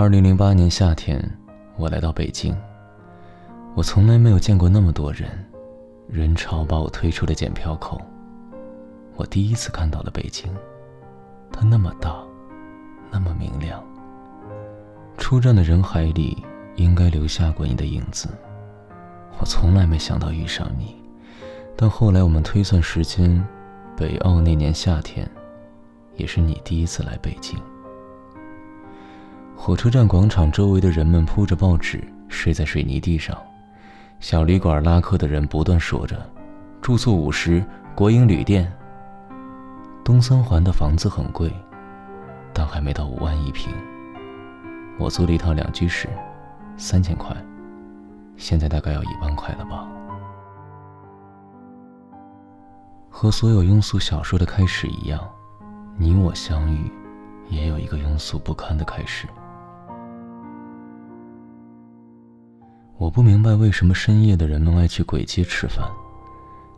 二零零八年夏天，我来到北京。我从来没有见过那么多人，人潮把我推出了检票口。我第一次看到了北京，它那么大，那么明亮。出站的人海里，应该留下过你的影子。我从来没想到遇上你，但后来我们推算时间，北奥那年夏天，也是你第一次来北京。火车站广场周围的人们铺着报纸，睡在水泥地上。小旅馆拉客的人不断说着：“住宿五十，国营旅店。”东三环的房子很贵，但还没到五万一平。我租了一套两居室，三千块，现在大概要一万块了吧。和所有庸俗小说的开始一样，你我相遇，也有一个庸俗不堪的开始。我不明白为什么深夜的人们爱去鬼街吃饭。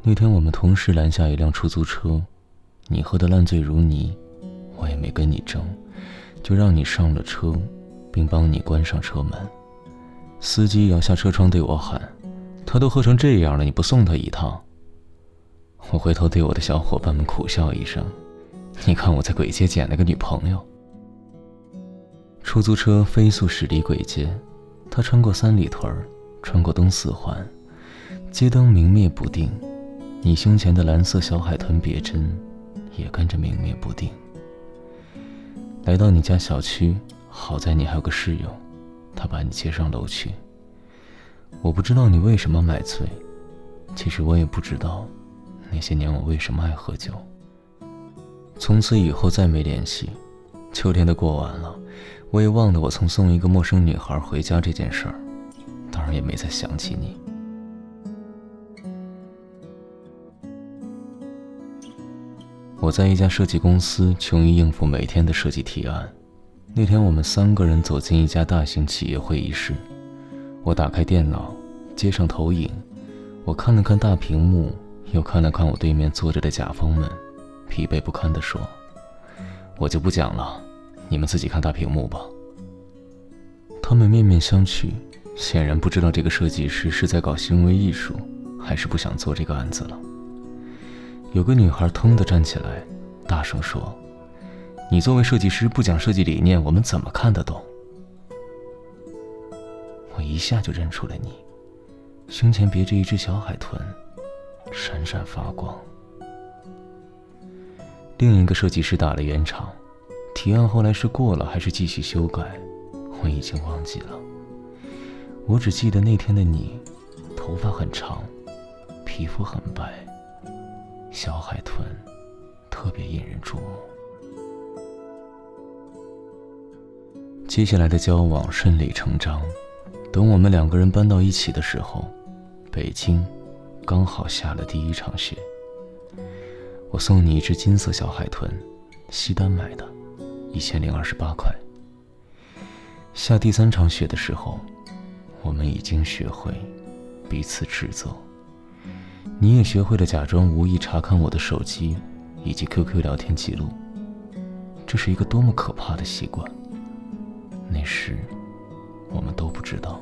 那天我们同时拦下一辆出租车，你喝得烂醉如泥，我也没跟你争，就让你上了车，并帮你关上车门。司机摇下车窗对我喊：“他都喝成这样了，你不送他一趟？”我回头对我的小伙伴们苦笑一声：“你看我在鬼街捡了个女朋友。”出租车飞速驶离鬼街。他穿过三里屯穿过东四环，街灯明灭不定，你胸前的蓝色小海豚别针也跟着明灭不定。来到你家小区，好在你还有个室友，他把你接上楼去。我不知道你为什么买醉，其实我也不知道，那些年我为什么爱喝酒。从此以后再没联系，秋天都过完了。我也忘了我曾送一个陌生女孩回家这件事儿，当然也没再想起你。我在一家设计公司，穷于应付每天的设计提案。那天我们三个人走进一家大型企业会议室，我打开电脑，接上投影，我看了看大屏幕，又看了看我对面坐着的甲方们，疲惫不堪地说：“我就不讲了。”你们自己看大屏幕吧。他们面面相觑，显然不知道这个设计师是在搞行为艺术，还是不想做这个案子了。有个女孩腾地站起来，大声说：“你作为设计师不讲设计理念，我们怎么看得懂？”我一下就认出了你，胸前别着一只小海豚，闪闪发光。另一个设计师打了圆场。提案后来是过了还是继续修改，我已经忘记了。我只记得那天的你，头发很长，皮肤很白，小海豚，特别引人注目。接下来的交往顺理成章。等我们两个人搬到一起的时候，北京刚好下了第一场雪。我送你一只金色小海豚，西单买的。一千零二十八块。下第三场雪的时候，我们已经学会彼此指责。你也学会了假装无意查看我的手机以及 QQ 聊天记录。这是一个多么可怕的习惯！那时，我们都不知道。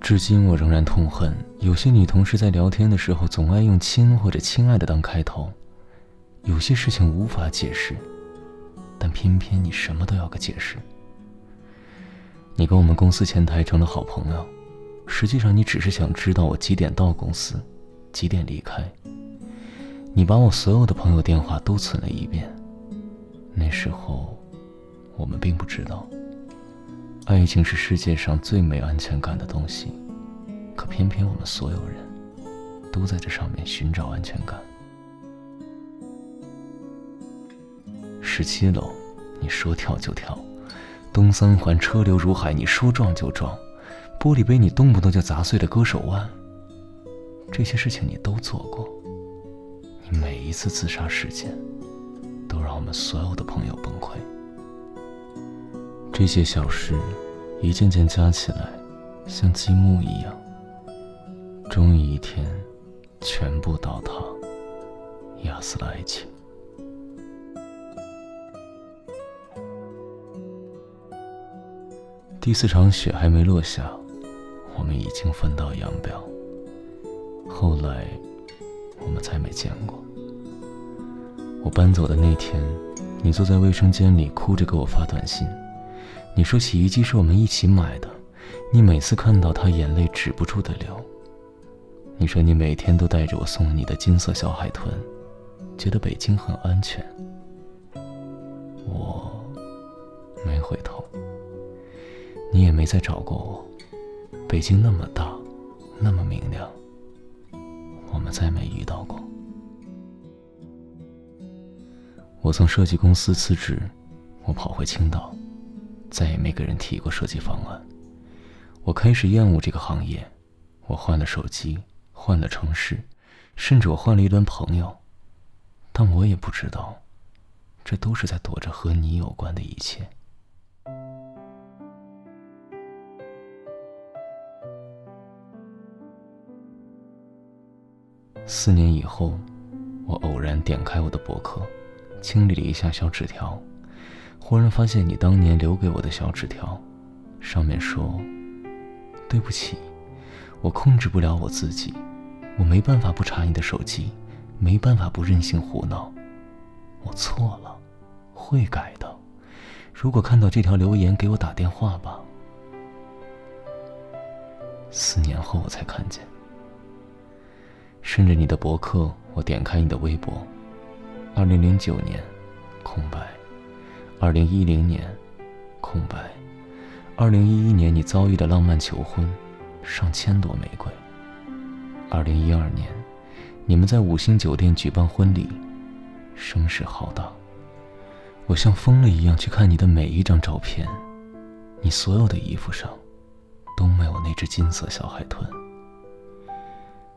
至今我仍然痛恨有些女同事在聊天的时候总爱用“亲”或者“亲爱的”当开头。有些事情无法解释。但偏偏你什么都要个解释。你跟我们公司前台成了好朋友，实际上你只是想知道我几点到公司，几点离开。你把我所有的朋友电话都存了一遍。那时候，我们并不知道，爱情是世界上最没安全感的东西，可偏偏我们所有人都在这上面寻找安全感。十七楼，你说跳就跳；东三环车流如海，你说撞就撞；玻璃杯你动不动就砸碎了，割手腕。这些事情你都做过。你每一次自杀事件，都让我们所有的朋友崩溃。这些小事，一件件加起来，像积木一样，终于一天，全部倒塌，压死了爱情。第四场雪还没落下，我们已经分道扬镳。后来，我们再没见过。我搬走的那天，你坐在卫生间里哭着给我发短信。你说洗衣机是我们一起买的，你每次看到它，眼泪止不住的流。你说你每天都带着我送你的金色小海豚，觉得北京很安全。我没回头，你也没再找过我。北京那么大，那么明亮，我们再没遇到过。我从设计公司辞职，我跑回青岛，再也没跟人提过设计方案。我开始厌恶这个行业，我换了手机，换了城市，甚至我换了一段朋友，但我也不知道，这都是在躲着和你有关的一切。四年以后，我偶然点开我的博客。清理了一下小纸条，忽然发现你当年留给我的小纸条，上面说：“对不起，我控制不了我自己，我没办法不查你的手机，没办法不任性胡闹，我错了，会改的。如果看到这条留言，给我打电话吧。”四年后我才看见，顺着你的博客，我点开你的微博。二零零九年，空白；二零一零年，空白；二零一一年你遭遇的浪漫求婚，上千朵玫瑰；二零一二年，你们在五星酒店举办婚礼，声势浩大。我像疯了一样去看你的每一张照片，你所有的衣服上都没有那只金色小海豚。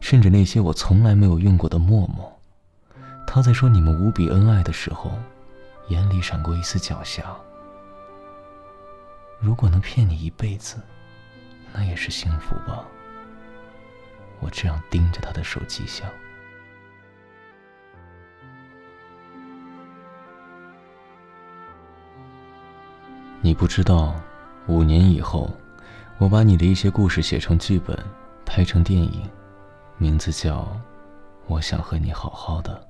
甚至那些我从来没有用过的陌陌。他在说你们无比恩爱的时候。眼里闪过一丝狡黠。如果能骗你一辈子，那也是幸福吧。我这样盯着他的手机想。你不知道，五年以后，我把你的一些故事写成剧本，拍成电影，名字叫《我想和你好好的》。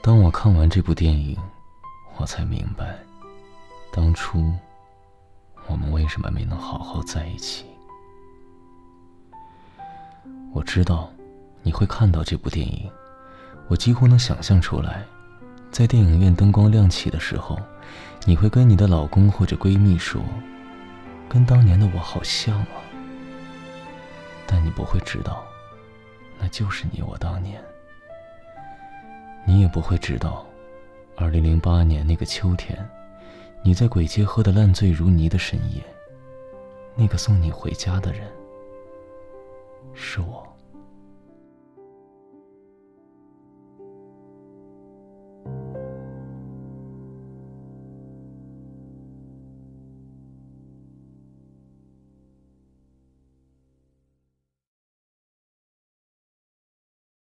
当我看完这部电影，我才明白，当初我们为什么没能好好在一起。我知道你会看到这部电影，我几乎能想象出来，在电影院灯光亮起的时候，你会跟你的老公或者闺蜜说：“跟当年的我好像啊。”但你不会知道，那就是你我当年。你也不会知道，二零零八年那个秋天，你在鬼街喝得烂醉如泥的深夜，那个送你回家的人，是我。